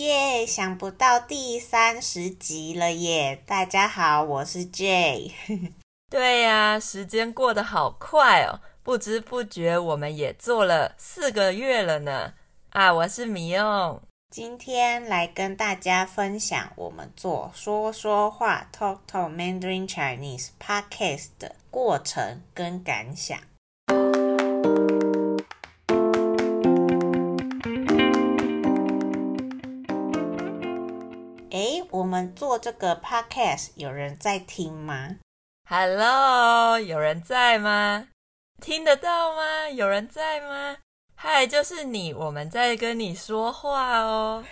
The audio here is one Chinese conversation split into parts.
耶！想不到第三十集了耶！大家好，我是 Jay。对呀，时间过得好快哦，不知不觉我们也做了四个月了呢。啊，我是米用，今天来跟大家分享我们做说说话 Talk Talk Mandarin Chinese Podcast 的过程跟感想。我们做这个 podcast 有人在听吗？Hello，有人在吗？听得到吗？有人在吗？嗨，就是你，我们在跟你说话哦。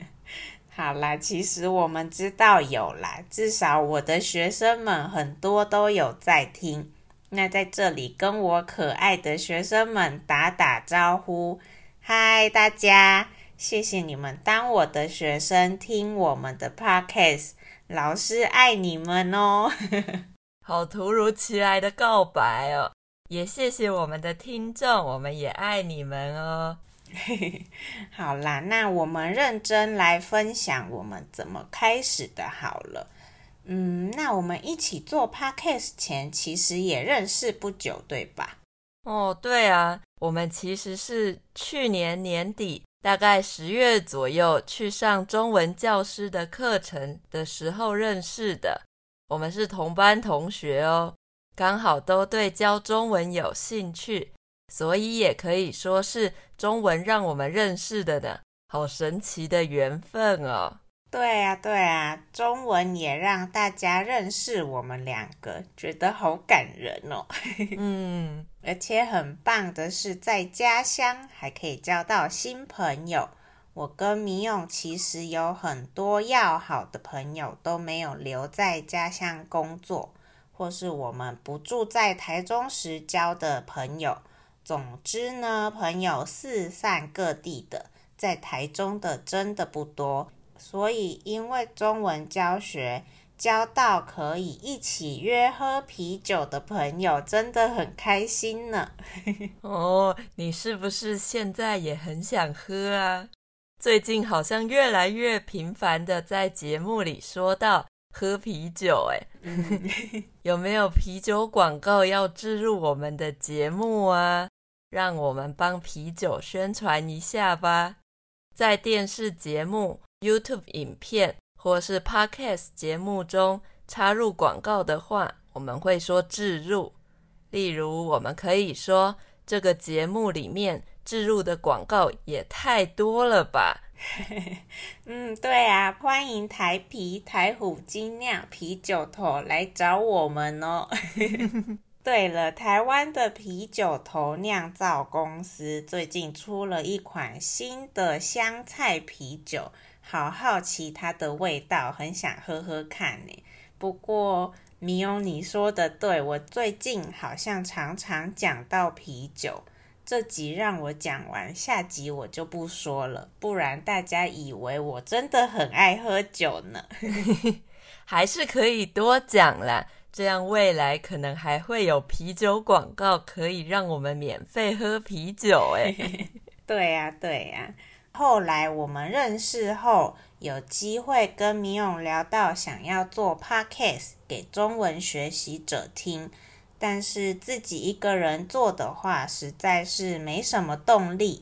好啦，其实我们知道有啦，至少我的学生们很多都有在听。那在这里跟我可爱的学生们打打招呼，嗨，大家。谢谢你们当我的学生，听我们的 podcast，老师爱你们哦！好突如其来的告白哦！也谢谢我们的听众，我们也爱你们哦。好啦，那我们认真来分享我们怎么开始的。好了，嗯，那我们一起做 podcast 前，其实也认识不久，对吧？哦，对啊，我们其实是去年年底。大概十月左右去上中文教师的课程的时候认识的，我们是同班同学哦，刚好都对教中文有兴趣，所以也可以说是中文让我们认识的呢，好神奇的缘分哦。对啊，对啊，中文也让大家认识我们两个，觉得好感人哦。嗯，而且很棒的是，在家乡还可以交到新朋友。我跟米勇其实有很多要好的朋友都没有留在家乡工作，或是我们不住在台中时交的朋友。总之呢，朋友四散各地的，在台中的真的不多。所以，因为中文教学交到可以一起约喝啤酒的朋友，真的很开心呢。哦，你是不是现在也很想喝啊？最近好像越来越频繁的在节目里说到喝啤酒，哎，有没有啤酒广告要置入我们的节目啊？让我们帮啤酒宣传一下吧，在电视节目。YouTube 影片或是 Podcast 节目中插入广告的话，我们会说置入。例如，我们可以说这个节目里面置入的广告也太多了吧？嗯，对啊，欢迎台啤台虎精酿啤酒头来找我们哦。对了，台湾的啤酒头酿造公司最近出了一款新的香菜啤酒。好好奇它的味道，很想喝喝看呢。不过米欧你说的对，我最近好像常常讲到啤酒。这集让我讲完，下集我就不说了，不然大家以为我真的很爱喝酒呢。还是可以多讲啦，这样未来可能还会有啤酒广告可以让我们免费喝啤酒诶。对呀，对呀。后来我们认识后，有机会跟米勇聊到想要做 podcast 给中文学习者听，但是自己一个人做的话，实在是没什么动力。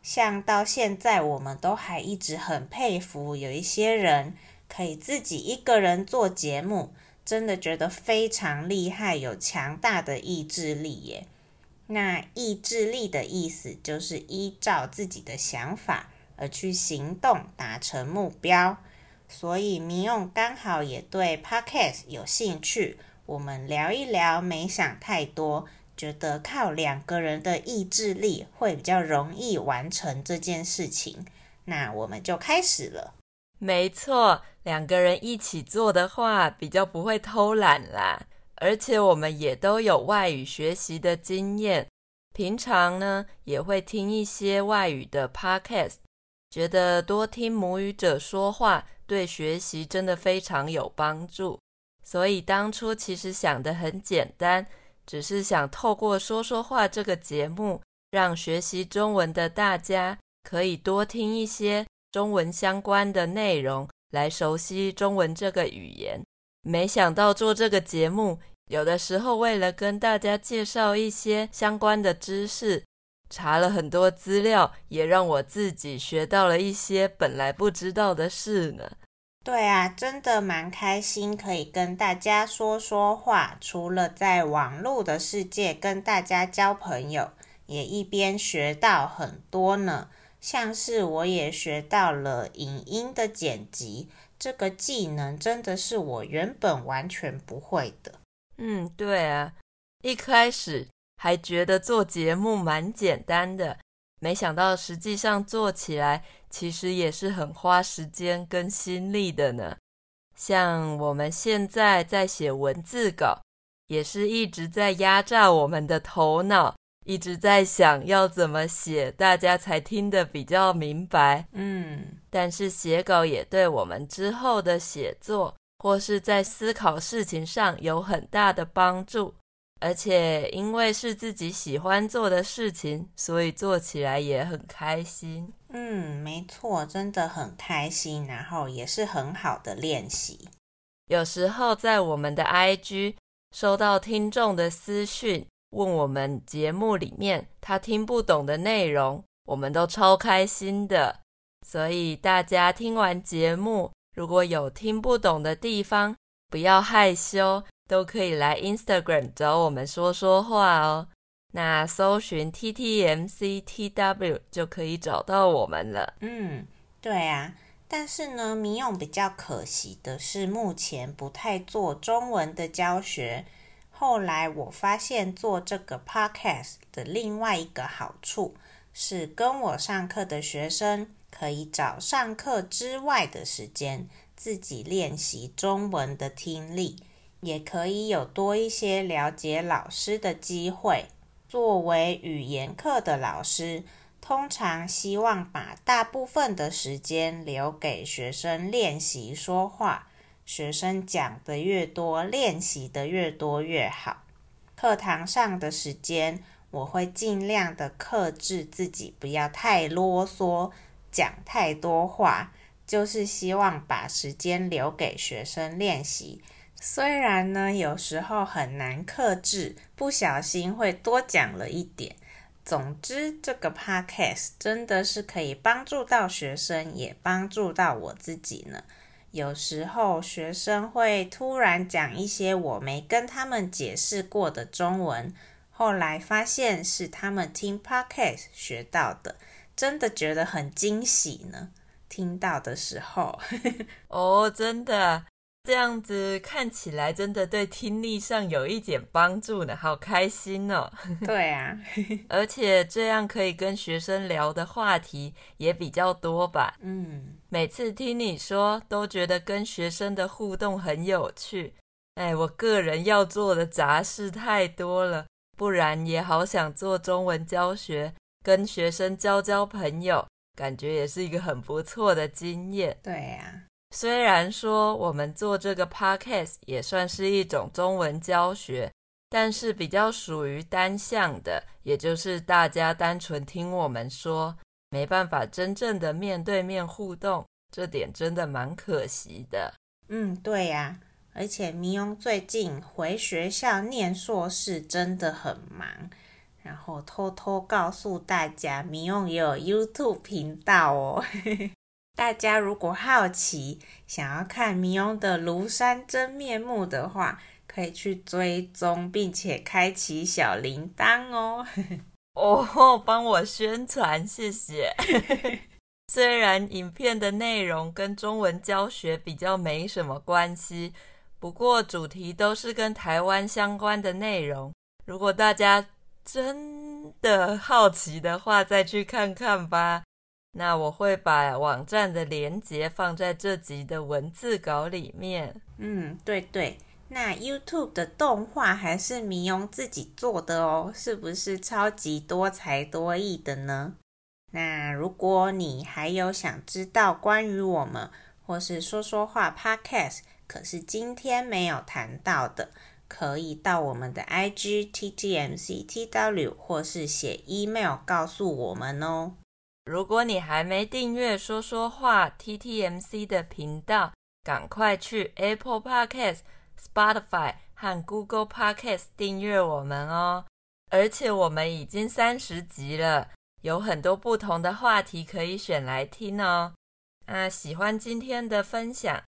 像到现在，我们都还一直很佩服有一些人可以自己一个人做节目，真的觉得非常厉害，有强大的意志力耶。那意志力的意思就是依照自己的想法而去行动，达成目标。所以民勇刚好也对 Podcast 有兴趣，我们聊一聊，没想太多，觉得靠两个人的意志力会比较容易完成这件事情。那我们就开始了。没错，两个人一起做的话，比较不会偷懒啦。而且我们也都有外语学习的经验，平常呢也会听一些外语的 podcast，觉得多听母语者说话对学习真的非常有帮助。所以当初其实想得很简单，只是想透过说说话这个节目，让学习中文的大家可以多听一些中文相关的内容，来熟悉中文这个语言。没想到做这个节目，有的时候为了跟大家介绍一些相关的知识，查了很多资料，也让我自己学到了一些本来不知道的事呢。对啊，真的蛮开心，可以跟大家说说话。除了在网络的世界跟大家交朋友，也一边学到很多呢。像是我也学到了影音的剪辑，这个技能真的是我原本完全不会的。嗯，对啊，一开始还觉得做节目蛮简单的。没想到实际上做起来，其实也是很花时间跟心力的呢。像我们现在在写文字稿，也是一直在压榨我们的头脑，一直在想要怎么写，大家才听得比较明白。嗯，但是写稿也对我们之后的写作，或是在思考事情上有很大的帮助。而且因为是自己喜欢做的事情，所以做起来也很开心。嗯，没错，真的很开心，然后也是很好的练习。有时候在我们的 IG 收到听众的私讯，问我们节目里面他听不懂的内容，我们都超开心的。所以大家听完节目，如果有听不懂的地方，不要害羞。都可以来 Instagram 找我们说说话哦。那搜寻 TTMCTW 就可以找到我们了。嗯，对啊。但是呢，民用比较可惜的是，目前不太做中文的教学。后来我发现做这个 Podcast 的另外一个好处是，跟我上课的学生可以找上课之外的时间，自己练习中文的听力。也可以有多一些了解老师的机会。作为语言课的老师，通常希望把大部分的时间留给学生练习说话。学生讲的越多，练习的越多越好。课堂上的时间，我会尽量的克制自己，不要太啰嗦，讲太多话，就是希望把时间留给学生练习。虽然呢，有时候很难克制，不小心会多讲了一点。总之，这个 podcast 真的是可以帮助到学生，也帮助到我自己呢。有时候学生会突然讲一些我没跟他们解释过的中文，后来发现是他们听 podcast 学到的，真的觉得很惊喜呢。听到的时候，哦，真的。这样子看起来真的对听力上有一点帮助呢，好开心哦！对啊，而且这样可以跟学生聊的话题也比较多吧？嗯，每次听你说，都觉得跟学生的互动很有趣。哎，我个人要做的杂事太多了，不然也好想做中文教学，跟学生交交朋友，感觉也是一个很不错的经验。对呀。虽然说我们做这个 podcast 也算是一种中文教学，但是比较属于单向的，也就是大家单纯听我们说，没办法真正的面对面互动，这点真的蛮可惜的。嗯，对呀，而且迷庸最近回学校念硕士真的很忙，然后偷偷告诉大家，迷庸也有 YouTube 频道哦。大家如果好奇，想要看迷庸的庐山真面目的话，可以去追踪，并且开启小铃铛哦。哦，帮我宣传，谢谢。虽然影片的内容跟中文教学比较没什么关系，不过主题都是跟台湾相关的内容。如果大家真的好奇的话，再去看看吧。那我会把网站的链接放在这集的文字稿里面。嗯，对对。那 YouTube 的动画还是迷庸自己做的哦，是不是超级多才多艺的呢？那如果你还有想知道关于我们或是说说话 Podcast，可是今天没有谈到的，可以到我们的 IG TTMCTW 或是写 email 告诉我们哦。如果你还没订阅说说话 TTMC 的频道，赶快去 Apple Podcast、Spotify 和 Google Podcast 订阅我们哦！而且我们已经三十集了，有很多不同的话题可以选来听哦。那喜欢今天的分享，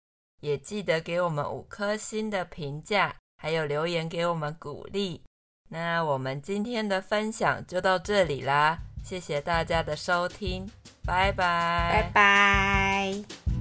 也记得给我们五颗星的评价，还有留言给我们鼓励。那我们今天的分享就到这里啦。谢谢大家的收听，拜拜，拜拜。